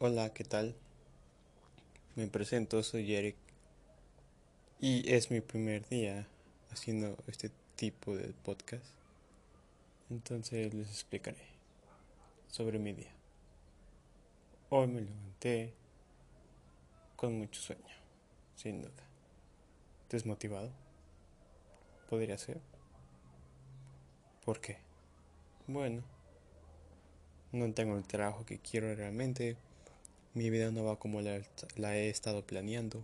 Hola, ¿qué tal? Me presento, soy Eric y es mi primer día haciendo este tipo de podcast. Entonces les explicaré sobre mi día. Hoy me levanté con mucho sueño, sin duda. Desmotivado. Podría ser. ¿Por qué? Bueno, no tengo el trabajo que quiero realmente mi vida no va como la, he estado planeando.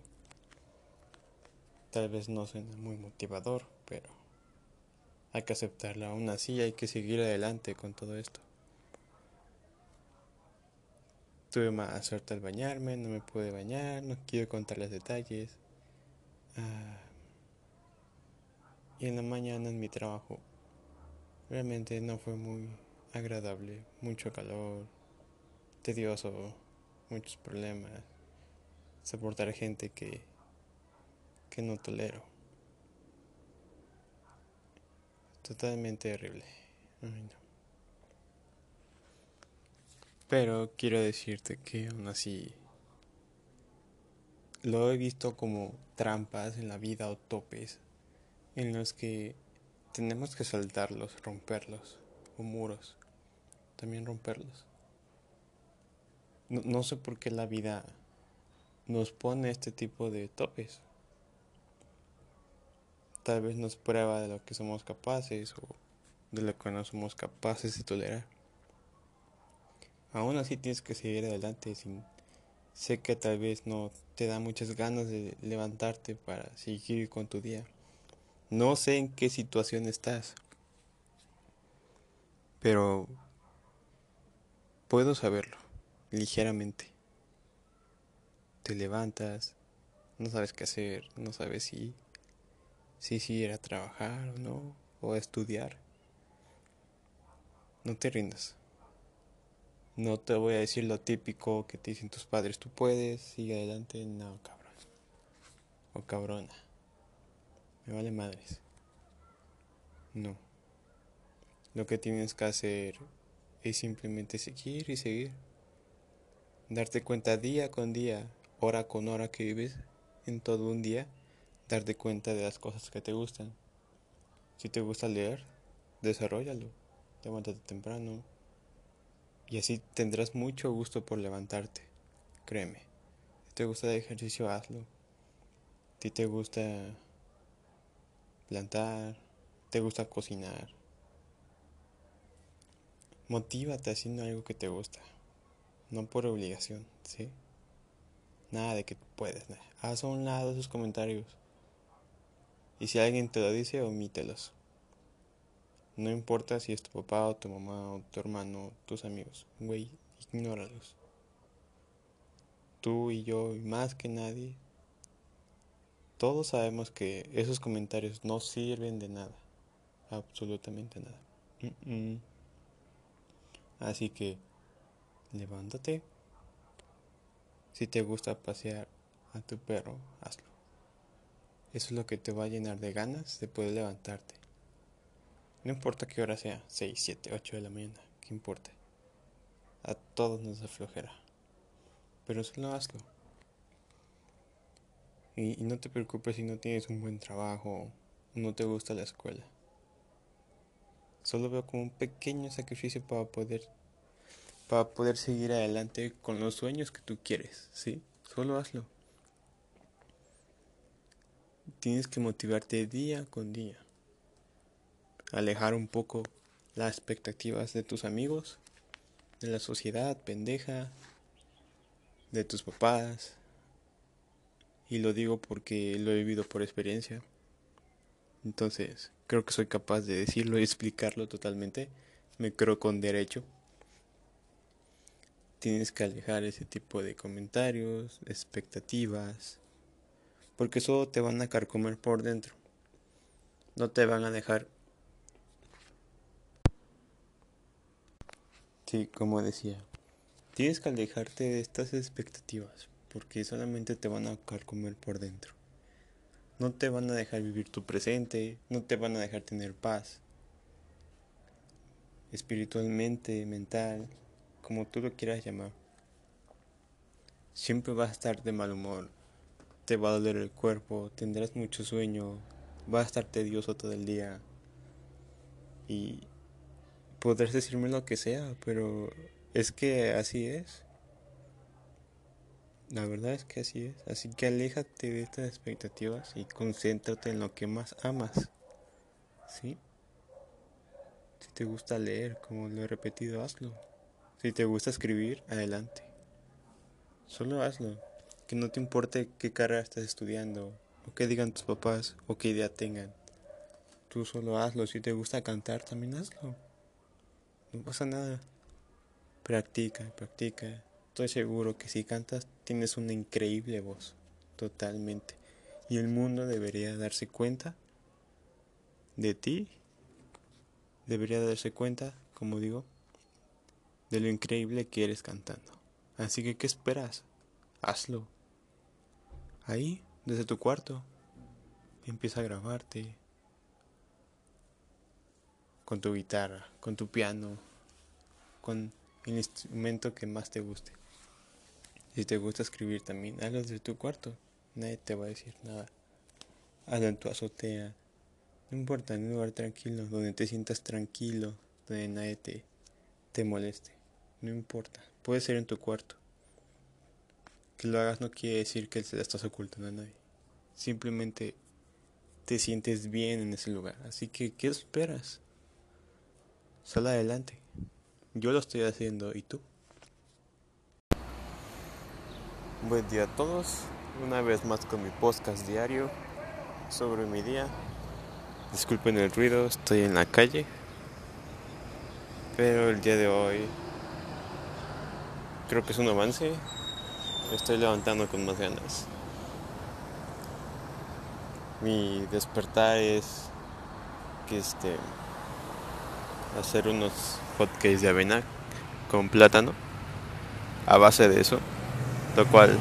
Tal vez no suena muy motivador, pero hay que aceptarla. Aún así hay que seguir adelante con todo esto. Tuve más suerte al bañarme, no me pude bañar, no quiero contar los detalles. Ah, y en la mañana en mi trabajo realmente no fue muy agradable, mucho calor, tedioso muchos problemas, soportar gente que, que no tolero. Totalmente horrible. Pero quiero decirte que aún así lo he visto como trampas en la vida o topes en los que tenemos que saltarlos, romperlos, o muros, también romperlos. No, sé por qué la vida nos pone este tipo de topes. Tal vez nos prueba de lo que somos capaces o de lo que no somos capaces de tolerar. Aún así tienes que seguir adelante sin sé que tal vez no te da muchas ganas de levantarte para seguir con tu día. No sé en qué situación estás, pero puedo saberlo ligeramente. Te levantas, no sabes qué hacer, no sabes si, si, si ir a trabajar o no, o a estudiar. No te rindas. No te voy a decir lo típico que te dicen tus padres, tú puedes, sigue adelante, no, cabrón. O cabrona. Me vale madres. No. Lo que tienes que hacer es simplemente seguir y seguir darte cuenta día con día, hora con hora que vives en todo un día, darte cuenta de las cosas que te gustan. Si te gusta leer, desarrollalo, levántate temprano y así tendrás mucho gusto por levantarte, créeme. Si te gusta el ejercicio, hazlo. Si te gusta plantar, te gusta cocinar, motívate haciendo algo que te gusta no por obligación, ¿sí? Nada de que puedes, nada. Haz a un lado esos comentarios. Y si alguien te lo dice, omítelos. No importa si es tu papá o tu mamá o tu hermano tus amigos. Güey, ignóralos. Tú y yo y más que nadie. Todos sabemos que esos comentarios no sirven de nada. Absolutamente nada. Así que levántate. Si te gusta pasear a tu perro, hazlo. Eso es lo que te va a llenar de ganas de poder levantarte. No importa qué hora sea, 6, 7, 8 de la mañana, ¿qué importa? A todos nos aflojera. Pero solo hazlo. Y, y no te preocupes si no tienes un buen trabajo o no te gusta la escuela. Solo veo como un pequeño sacrificio para poder para poder seguir adelante con los sueños que tú quieres, ¿sí? Solo hazlo. Tienes que motivarte día con día. Alejar un poco las expectativas de tus amigos, de la sociedad pendeja, de tus papás. Y lo digo porque lo he vivido por experiencia. Entonces, creo que soy capaz de decirlo y explicarlo totalmente. Me creo con derecho tienes que alejar ese tipo de comentarios, expectativas, porque solo te van a carcomer por dentro. No te van a dejar. Sí, como decía, tienes que alejarte de estas expectativas, porque solamente te van a carcomer por dentro. No te van a dejar vivir tu presente, no te van a dejar tener paz. Espiritualmente, mental, como tú lo quieras llamar. siempre vas a estar de mal humor, te va a doler el cuerpo, tendrás mucho sueño, vas a estar tedioso todo el día y podrás decirme lo que sea, pero es que así es. La verdad es que así es. Así que aléjate de estas expectativas y concéntrate en lo que más amas. ¿Sí? Si te gusta leer, como lo he repetido, hazlo. Si te gusta escribir, adelante. Solo hazlo. Que no te importe qué carrera estás estudiando, o qué digan tus papás, o qué idea tengan. Tú solo hazlo. Si te gusta cantar, también hazlo. No pasa nada. Practica, practica. Estoy seguro que si cantas tienes una increíble voz, totalmente. Y el mundo debería darse cuenta de ti. Debería darse cuenta, como digo, de lo increíble que eres cantando. Así que, ¿qué esperas? Hazlo. Ahí, desde tu cuarto. Empieza a grabarte. Con tu guitarra, con tu piano, con el instrumento que más te guste. Si te gusta escribir también, hazlo desde tu cuarto. Nadie te va a decir nada. Hazlo en tu azotea. No importa, en un lugar tranquilo, donde te sientas tranquilo, donde nadie te, te moleste. No importa. Puede ser en tu cuarto. Que lo hagas no quiere decir que se la estás ocultando a nadie. Simplemente te sientes bien en ese lugar. Así que, ¿qué esperas? Sal adelante. Yo lo estoy haciendo, ¿y tú? Buen día a todos. Una vez más con mi podcast diario sobre mi día. Disculpen el ruido, estoy en la calle. Pero el día de hoy creo que es un avance. estoy levantando con más ganas. Mi despertar es que este hacer unos hotcakes de avena con plátano a base de eso, lo cual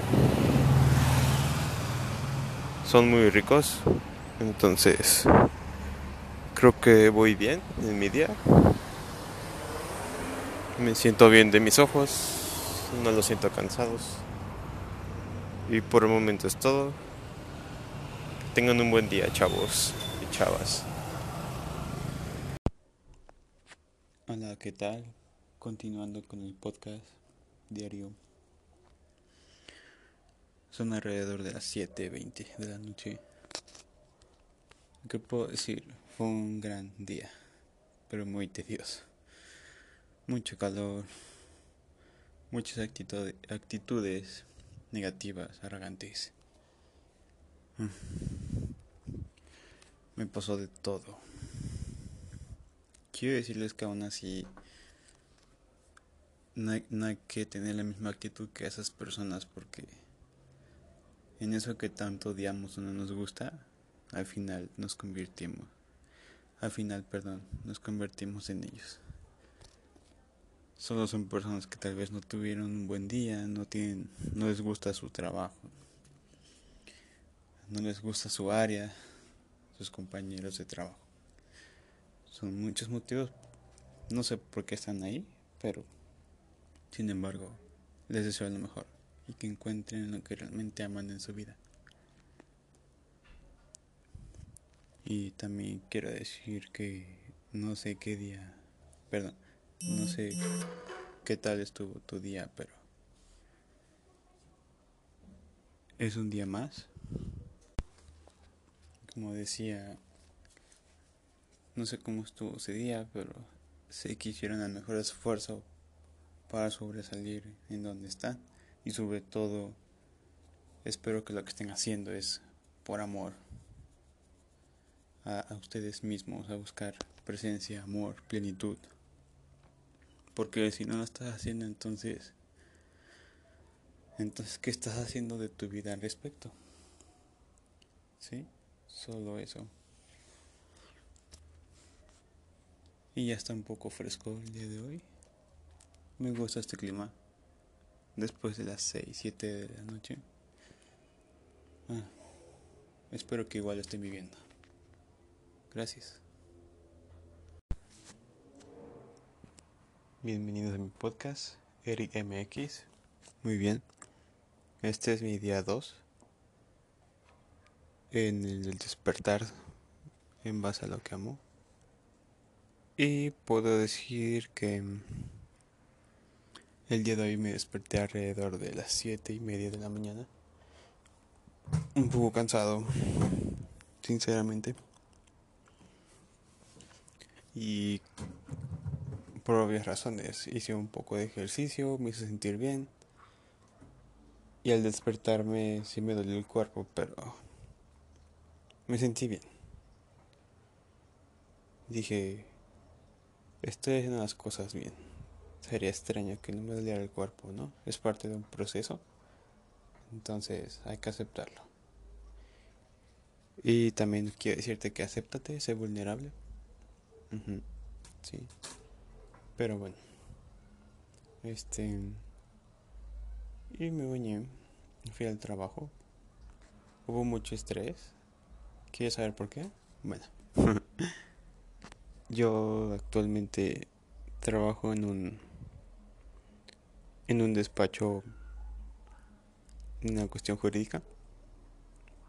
son muy ricos. Entonces, creo que voy bien en mi día. Me siento bien de mis ojos, no los siento cansados. Y por el momento es todo. Tengan un buen día, chavos y chavas. Hola, ¿qué tal? Continuando con el podcast diario. Son alrededor de las 7.20 de la noche. ¿Qué puedo decir? Fue un gran día, pero muy tedioso. Mucho calor, muchas actitudes negativas, arrogantes. Mm. Me pasó de todo quiero decirles que aún así no hay, que tener la misma actitud que esas personas porque en eso que tanto odiamos o no nos gusta, al final nos convertimos. Al final, perdón, nos convertimos en ellos. Solo son personas que tal vez no tuvieron un buen día, no tienen, no les gusta su trabajo, no les gusta su área, sus compañeros de trabajo. Son muchos motivos. No sé por qué están ahí, pero sin embargo, les deseo lo mejor y que encuentren lo que realmente aman en su vida. Y también quiero decir que no sé qué día, perdón, no sé qué tal estuvo tu día, pero es un día más. Como decía no sé cómo estuvo ese día, pero sé que hicieron el mejor esfuerzo para sobresalir en donde están. Y sobre todo, espero que lo que estén haciendo es por amor a, a ustedes mismos, a buscar presencia, amor, plenitud. Porque si no lo estás haciendo, entonces... Entonces, ¿qué estás haciendo de tu vida al respecto? ¿Sí? Solo eso. Y ya está un poco fresco el día de hoy. Me gusta este clima. Después de las 6, 7 de la noche. Ah, espero que igual estén viviendo. Gracias. Bienvenidos a mi podcast, Eric MX. Muy bien. Este es mi día 2 en el despertar en base a lo que amo. Y puedo decir que el día de hoy me desperté alrededor de las 7 y media de la mañana. Un poco cansado, sinceramente. Y por obvias razones hice un poco de ejercicio, me hice sentir bien. Y al despertarme sí me dolió el cuerpo, pero me sentí bien. Dije, estoy haciendo las cosas bien. Sería extraño que no me doliera el cuerpo, ¿no? Es parte de un proceso. Entonces hay que aceptarlo. Y también quiero decirte que acéptate, sé vulnerable. Sí. Pero bueno. Este. Y me bañé. Fui al trabajo. Hubo mucho estrés. ¿Quieres saber por qué? Bueno. Yo actualmente trabajo en un en un despacho en una cuestión jurídica.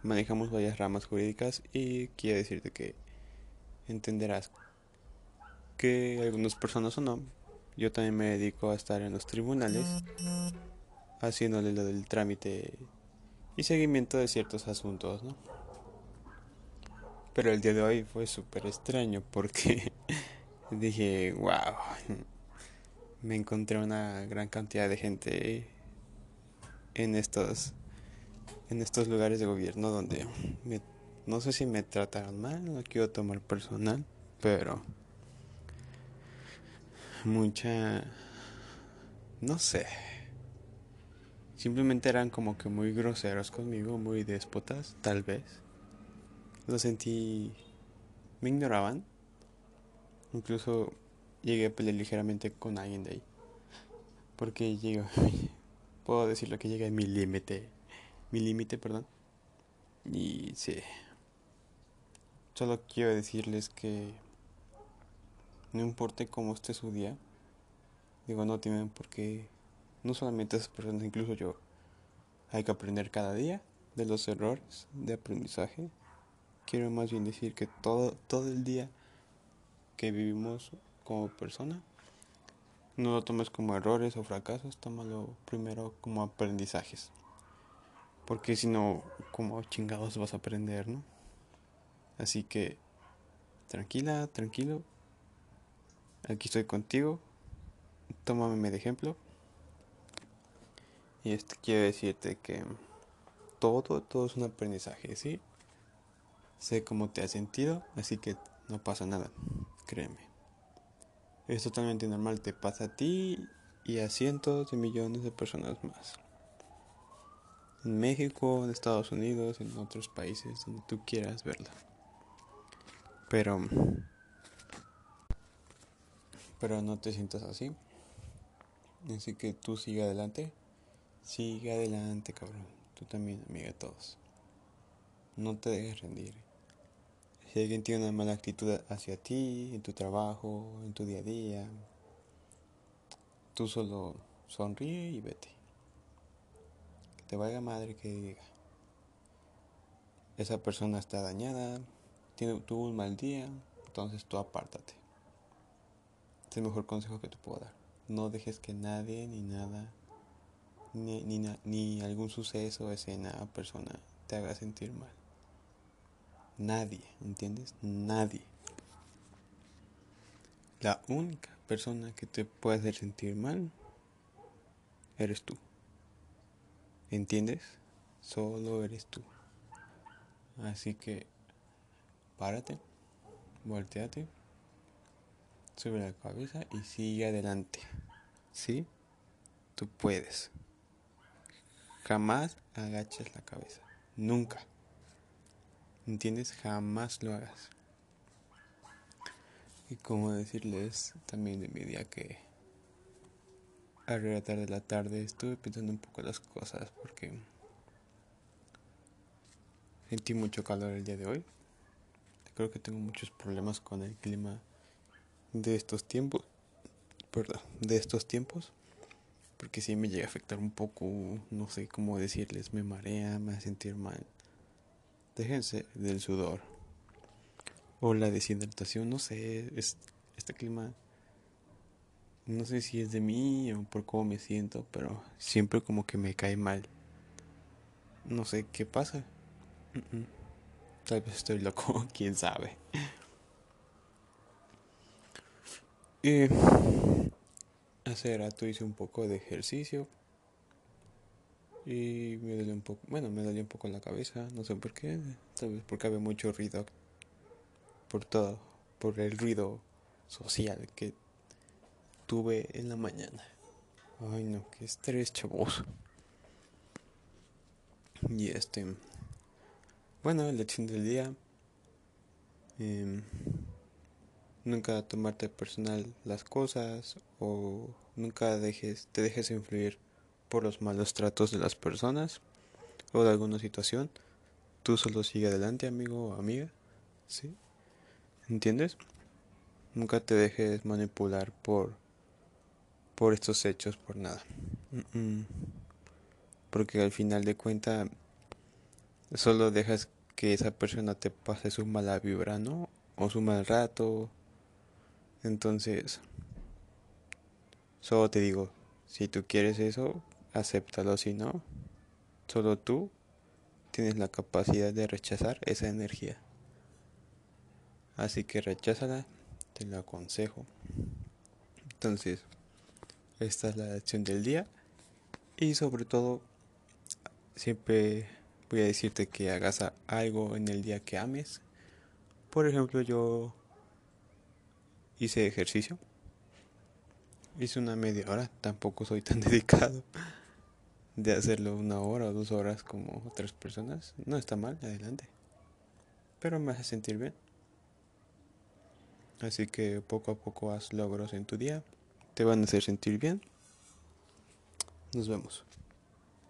Manejamos varias ramas jurídicas y quiero decirte que entenderás que algunas personas o no, yo también me dedico a estar en los tribunales haciéndole lo del trámite y seguimiento de ciertos asuntos, ¿no? Pero el día de hoy fue súper extraño porque dije, wow, me encontré una gran cantidad de gente en estos en estos lugares de gobierno donde no sé si me trataron mal, no quiero tomar personal, pero mucha no sé Simplemente eran como que muy groseros conmigo, muy déspotas, tal vez. Lo sentí... Me ignoraban. Incluso llegué a pelear ligeramente con alguien de ahí. Porque llego... Puedo decirlo que llegué a mi límite. Mi límite, perdón. Y sí. Solo quiero decirles que... No importe cómo esté su día. Digo, no tienen por qué no solamente esas personas, incluso yo. Hay que aprender cada día de los errores de aprendizaje. Quiero más bien decir que todo, todo el día que vivimos como persona, no lo tomes como errores o fracasos, tómalo primero como aprendizajes. Porque si no, como chingados vas a aprender, ¿no? Así que, tranquila, tranquilo. Aquí estoy contigo. Tómame de ejemplo. Y esto quiero decirte que todo, todo es un aprendizaje, ¿sí? Sé cómo te has sentido, así que no pasa nada, créeme. Es totalmente normal, te pasa a ti y a cientos de millones de personas más. En México, en Estados Unidos, en otros países, donde tú quieras verlo. Pero... Pero no te sientas así. Así que tú sigue adelante. Sigue adelante, cabrón. Tú también, amiga de todos. No te dejes rendir. Si alguien tiene una mala actitud hacia ti, en tu trabajo, en tu día a día, tú solo sonríe y vete. Que te vaya madre que diga. Esa persona está dañada, tiene, tuvo un mal día, entonces tú apártate. Es el mejor consejo que te puedo dar. No dejes que nadie ni nada ni, ni, ni algún suceso, escena o persona te haga sentir mal. Nadie, ¿entiendes? Nadie. La única persona que te puede hacer sentir mal eres tú. ¿Entiendes? Solo eres tú. Así que párate, volteate, sube la cabeza y sigue adelante. ¿Sí? Tú puedes. Jamás agaches la cabeza. Nunca. ¿Entiendes? Jamás lo hagas. Y como decirles también de mi día que a tarde de la tarde estuve pensando un poco las cosas porque sentí mucho calor el día de hoy. Creo que tengo muchos problemas con el clima de estos tiempos. Perdón, de estos tiempos Porque sí me llega a afectar un poco, no sé cómo decirles, me marea, me hace sentir mal. Déjense del sudor. O la deshidratación, no sé, es, este clima, no sé si es de mí o por cómo me siento, pero siempre como que me cae mal. No sé qué pasa. Tal vez estoy loco, quién sabe. Y hace rato hice un poco de ejercicio y me dolió un poco, bueno, me dolió un poco la cabeza, no sé por qué, tal vez porque había mucho ruido por todo, por el ruido social que tuve en la mañana. Ay no, qué estrés, chavos. Y este, bueno, lección del día. Eh, nunca tomarte personal las cosas o nunca dejes, te dejes influir por los malos tratos de las personas o de alguna situación. Tú solo sigue adelante, amigo o amiga. ¿Sí? ¿Entiendes? Nunca te dejes manipular por por estos hechos por nada. Porque al final de cuenta solo dejas que esa persona te pase su mala vibra, ¿no? O su mal rato entonces, solo te digo, si tú quieres eso, acéptalo, si no, solo tú tienes la capacidad de rechazar esa energía. Así que recházala, te lo aconsejo. Entonces, esta es la acción del día. Y sobre todo, siempre voy a decirte que hagas algo en el día que ames. Por ejemplo, yo hice ejercicio. Hice una media hora, tampoco soy tan dedicado de hacerlo una hora o dos horas como otras personas. No está mal, adelante. Pero me hace sentir bien. Así que poco a poco haz logros en tu día. Te van a hacer sentir bien. Nos vemos.